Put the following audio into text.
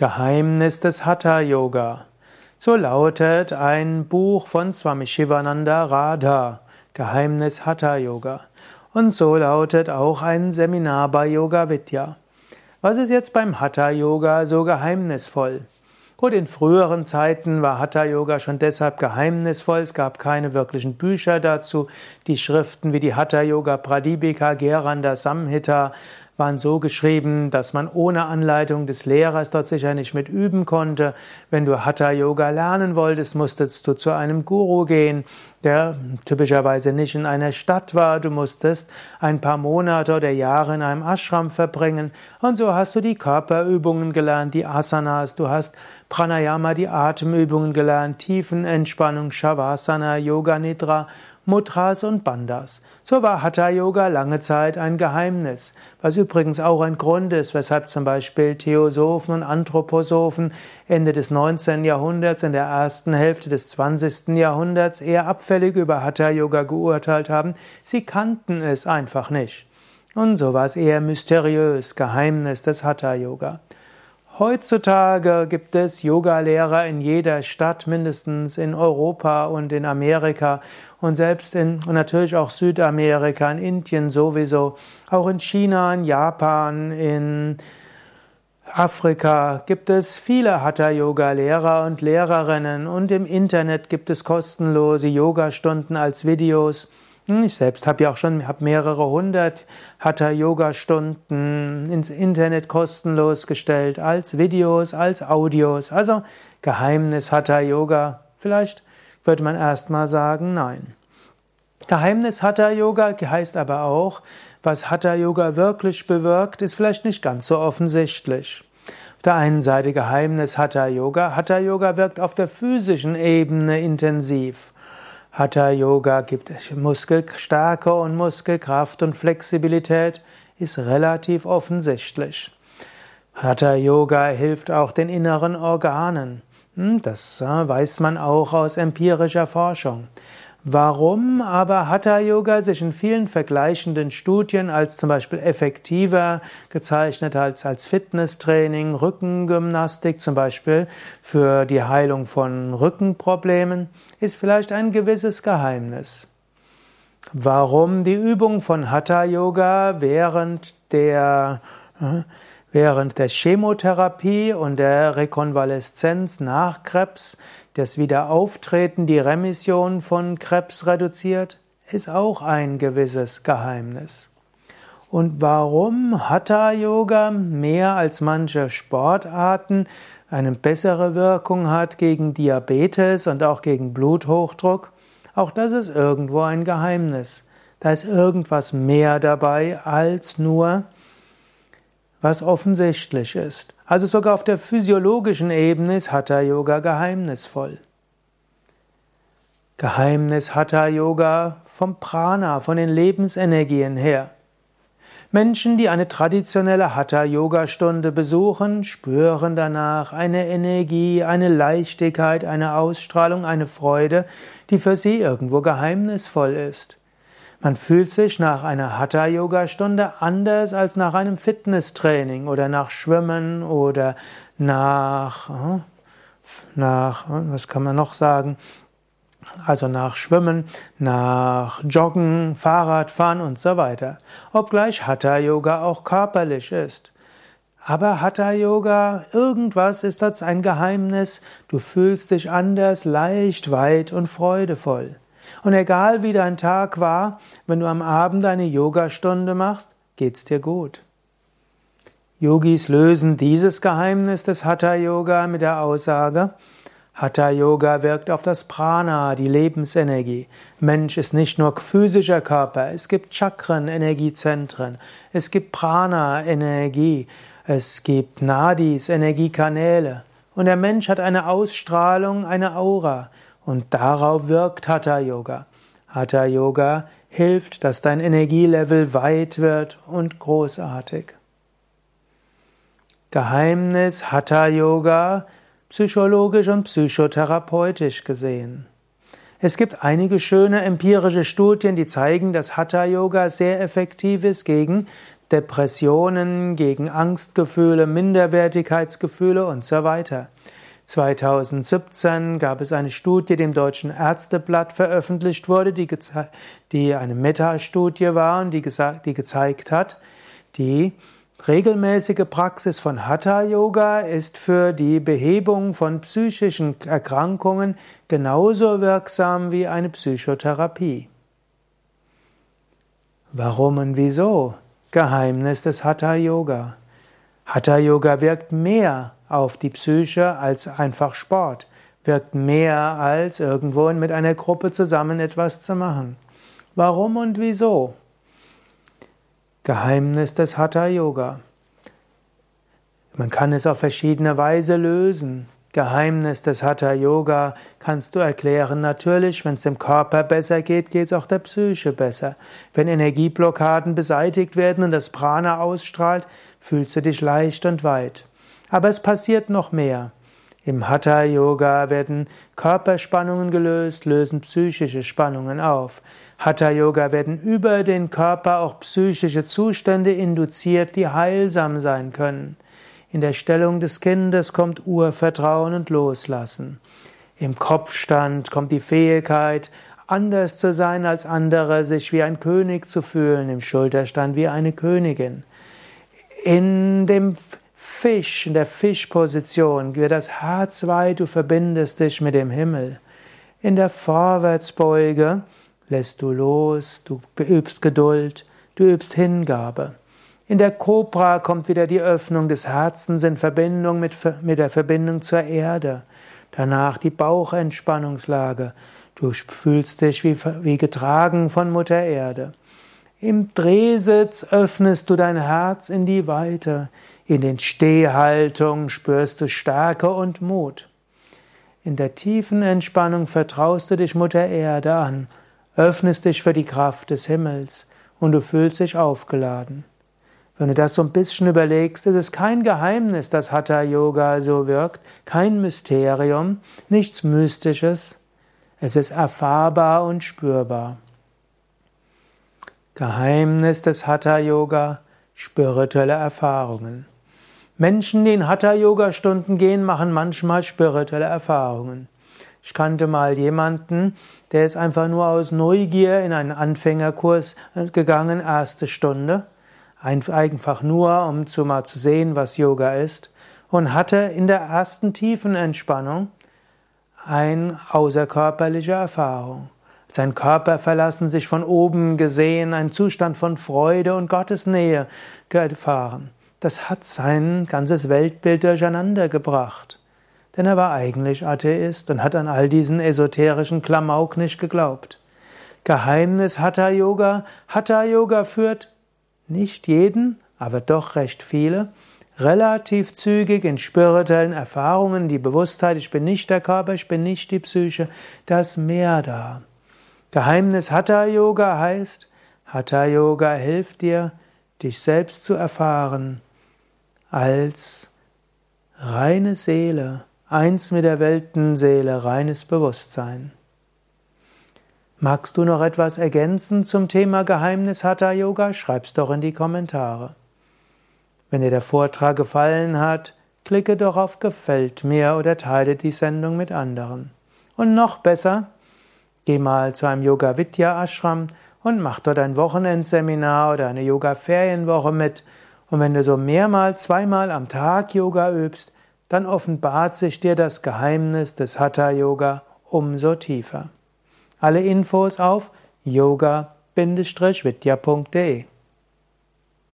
Geheimnis des Hatha Yoga. So lautet ein Buch von Swami Shivananda Radha, Geheimnis Hatha Yoga. Und so lautet auch ein Seminar bei Yoga Vidya. Was ist jetzt beim Hatha Yoga so geheimnisvoll? Gut, in früheren Zeiten war Hatha Yoga schon deshalb geheimnisvoll. Es gab keine wirklichen Bücher dazu. Die Schriften wie die Hatha Yoga Pradipika, Geranda Samhita waren so geschrieben, dass man ohne Anleitung des Lehrers dort sicher nicht mit üben konnte. Wenn du Hatha Yoga lernen wolltest, musstest du zu einem Guru gehen, der typischerweise nicht in einer Stadt war. Du musstest ein paar Monate oder Jahre in einem Ashram verbringen. Und so hast du die Körperübungen gelernt, die Asanas, du hast Pranayama, die Atemübungen gelernt, Tiefenentspannung, Shavasana, Yoga Nidra Mudras und Bandhas. So war Hatha Yoga lange Zeit ein Geheimnis, was übrigens auch ein Grund ist, weshalb zum Beispiel Theosophen und Anthroposophen Ende des 19. Jahrhunderts, in der ersten Hälfte des 20. Jahrhunderts eher abfällig über Hatha Yoga geurteilt haben. Sie kannten es einfach nicht. Und so war es eher mysteriös, Geheimnis des Hatha Yoga. Heutzutage gibt es Yogalehrer in jeder Stadt, mindestens in Europa und in Amerika und selbst in und natürlich auch Südamerika, in Indien sowieso, auch in China, in Japan, in Afrika gibt es viele Hatha-Yoga-Lehrer und Lehrerinnen und im Internet gibt es kostenlose Yogastunden als Videos. Hm, ich selbst habe ja auch schon hab mehrere hundert Hatha-Yoga-Stunden ins Internet kostenlos gestellt, als Videos, als Audios. Also Geheimnis Hatha-Yoga. Vielleicht würde man erstmal sagen, nein. Geheimnis Hatha-Yoga heißt aber auch, was Hatha-Yoga wirklich bewirkt, ist vielleicht nicht ganz so offensichtlich. Auf der einen Seite Geheimnis Hatha-Yoga. Hatha-Yoga wirkt auf der physischen Ebene intensiv. Hatha Yoga gibt Muskelstärke und Muskelkraft und Flexibilität ist relativ offensichtlich. Hatha Yoga hilft auch den inneren Organen. Hm, das äh, weiß man auch aus empirischer Forschung. Warum aber Hatha Yoga sich in vielen vergleichenden Studien als zum Beispiel effektiver gezeichnet als als Fitnesstraining, Rückengymnastik zum Beispiel für die Heilung von Rückenproblemen, ist vielleicht ein gewisses Geheimnis. Warum die Übung von Hatha Yoga während der äh, Während der Chemotherapie und der Rekonvaleszenz nach Krebs das Wiederauftreten, die Remission von Krebs reduziert, ist auch ein gewisses Geheimnis. Und warum Hatha Yoga mehr als manche Sportarten eine bessere Wirkung hat gegen Diabetes und auch gegen Bluthochdruck, auch das ist irgendwo ein Geheimnis. Da ist irgendwas mehr dabei als nur was offensichtlich ist. Also sogar auf der physiologischen Ebene ist Hatha Yoga geheimnisvoll. Geheimnis Hatha Yoga vom Prana, von den Lebensenergien her. Menschen, die eine traditionelle Hatha-Yoga-Stunde besuchen, spüren danach eine Energie, eine Leichtigkeit, eine Ausstrahlung, eine Freude, die für sie irgendwo geheimnisvoll ist. Man fühlt sich nach einer Hatha-Yoga-Stunde anders als nach einem Fitnesstraining oder nach Schwimmen oder nach, äh, nach, äh, was kann man noch sagen? Also nach Schwimmen, nach Joggen, Fahrradfahren und so weiter. Obgleich Hatha-Yoga auch körperlich ist. Aber Hatha Yoga, irgendwas ist das ein Geheimnis. Du fühlst dich anders, leicht, weit und freudevoll. Und egal wie dein Tag war, wenn du am Abend eine Yogastunde machst, geht's dir gut. Yogis lösen dieses Geheimnis des Hatha Yoga mit der Aussage, Hatha Yoga wirkt auf das Prana, die Lebensenergie. Mensch ist nicht nur physischer Körper, es gibt Chakren, Energiezentren, es gibt Prana, Energie, es gibt Nadis, Energiekanäle. Und der Mensch hat eine Ausstrahlung, eine Aura. Und darauf wirkt Hatha Yoga. Hatha Yoga hilft, dass dein Energielevel weit wird und großartig. Geheimnis Hatha Yoga, psychologisch und psychotherapeutisch gesehen. Es gibt einige schöne empirische Studien, die zeigen, dass Hatha Yoga sehr effektiv ist gegen Depressionen, gegen Angstgefühle, Minderwertigkeitsgefühle und so weiter. 2017 gab es eine Studie, die im Deutschen Ärzteblatt veröffentlicht wurde, die, die eine Metastudie war und die, die gezeigt hat, die regelmäßige Praxis von Hatha Yoga ist für die Behebung von psychischen Erkrankungen genauso wirksam wie eine Psychotherapie. Warum und wieso? Geheimnis des Hatha Yoga. Hatha Yoga wirkt mehr auf die Psyche als einfach Sport, wirkt mehr als irgendwo mit einer Gruppe zusammen etwas zu machen. Warum und wieso? Geheimnis des Hatha Yoga. Man kann es auf verschiedene Weise lösen. Geheimnis des Hatha Yoga kannst du erklären. Natürlich, wenn es dem Körper besser geht, geht es auch der Psyche besser. Wenn Energieblockaden beseitigt werden und das Prana ausstrahlt, fühlst du dich leicht und weit. Aber es passiert noch mehr. Im Hatha Yoga werden Körperspannungen gelöst, lösen psychische Spannungen auf. Hatha Yoga werden über den Körper auch psychische Zustände induziert, die heilsam sein können. In der Stellung des Kindes kommt Urvertrauen und Loslassen. Im Kopfstand kommt die Fähigkeit, anders zu sein als andere, sich wie ein König zu fühlen, im Schulterstand wie eine Königin. In dem Fisch, in der Fischposition, wird das Herz weit, du verbindest dich mit dem Himmel. In der Vorwärtsbeuge lässt du los, du übst Geduld, du übst Hingabe. In der Kobra kommt wieder die Öffnung des Herzens in Verbindung mit, mit der Verbindung zur Erde. Danach die Bauchentspannungslage. Du fühlst dich wie, wie getragen von Mutter Erde. Im Drehsitz öffnest du dein Herz in die Weite. In den Stehhaltungen spürst du Stärke und Mut. In der tiefen Entspannung vertraust du dich Mutter Erde an, öffnest dich für die Kraft des Himmels und du fühlst dich aufgeladen. Wenn du das so ein bisschen überlegst, ist es kein Geheimnis, dass Hatha Yoga so wirkt, kein Mysterium, nichts Mystisches. Es ist erfahrbar und spürbar. Geheimnis des Hatha Yoga, spirituelle Erfahrungen. Menschen, die in Hatha Yoga Stunden gehen, machen manchmal spirituelle Erfahrungen. Ich kannte mal jemanden, der ist einfach nur aus Neugier in einen Anfängerkurs gegangen, erste Stunde einfach nur, um zu mal zu sehen, was Yoga ist, und hatte in der ersten tiefen Entspannung eine außerkörperliche Erfahrung. Sein Körper verlassen, sich von oben gesehen, ein Zustand von Freude und Gottes Nähe gefahren. Das hat sein ganzes Weltbild durcheinander gebracht. Denn er war eigentlich Atheist und hat an all diesen esoterischen Klamauk nicht geglaubt. Geheimnis Hatha Yoga. Hatha Yoga führt nicht jeden, aber doch recht viele, relativ zügig in spirituellen Erfahrungen, die Bewusstheit, ich bin nicht der Körper, ich bin nicht die Psyche, das Meer da. Geheimnis Hatha Yoga heißt, Hatha Yoga hilft dir, dich selbst zu erfahren als reine Seele, eins mit der Weltenseele, reines Bewusstsein. Magst du noch etwas ergänzen zum Thema Geheimnis Hatha Yoga? Schreib's doch in die Kommentare. Wenn dir der Vortrag gefallen hat, klicke doch auf Gefällt mir oder teile die Sendung mit anderen. Und noch besser, geh mal zu einem Yoga Vidya Ashram und mach dort ein Wochenendseminar oder eine Yoga Ferienwoche mit. Und wenn du so mehrmals, zweimal am Tag Yoga übst, dann offenbart sich dir das Geheimnis des Hatha Yoga umso tiefer. Alle Infos auf yoga-vidya.de